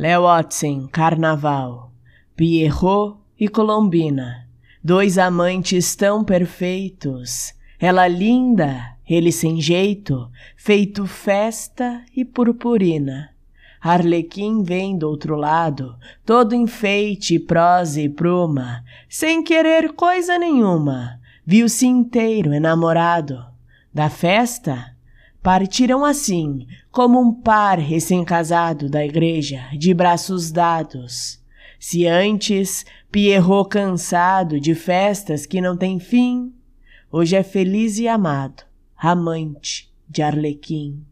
Léo Watson, Carnaval, Pierrot e Colombina, dois amantes tão perfeitos, ela linda, ele sem jeito, feito festa e purpurina. Arlequim vem do outro lado, todo enfeite, prosa e pruma, sem querer coisa nenhuma, viu-se inteiro enamorado. Da festa, partiram assim, como um par recém-casado da igreja, de braços dados. Se antes Pierrot cansado de festas que não têm fim, hoje é feliz e amado, amante de Arlequim.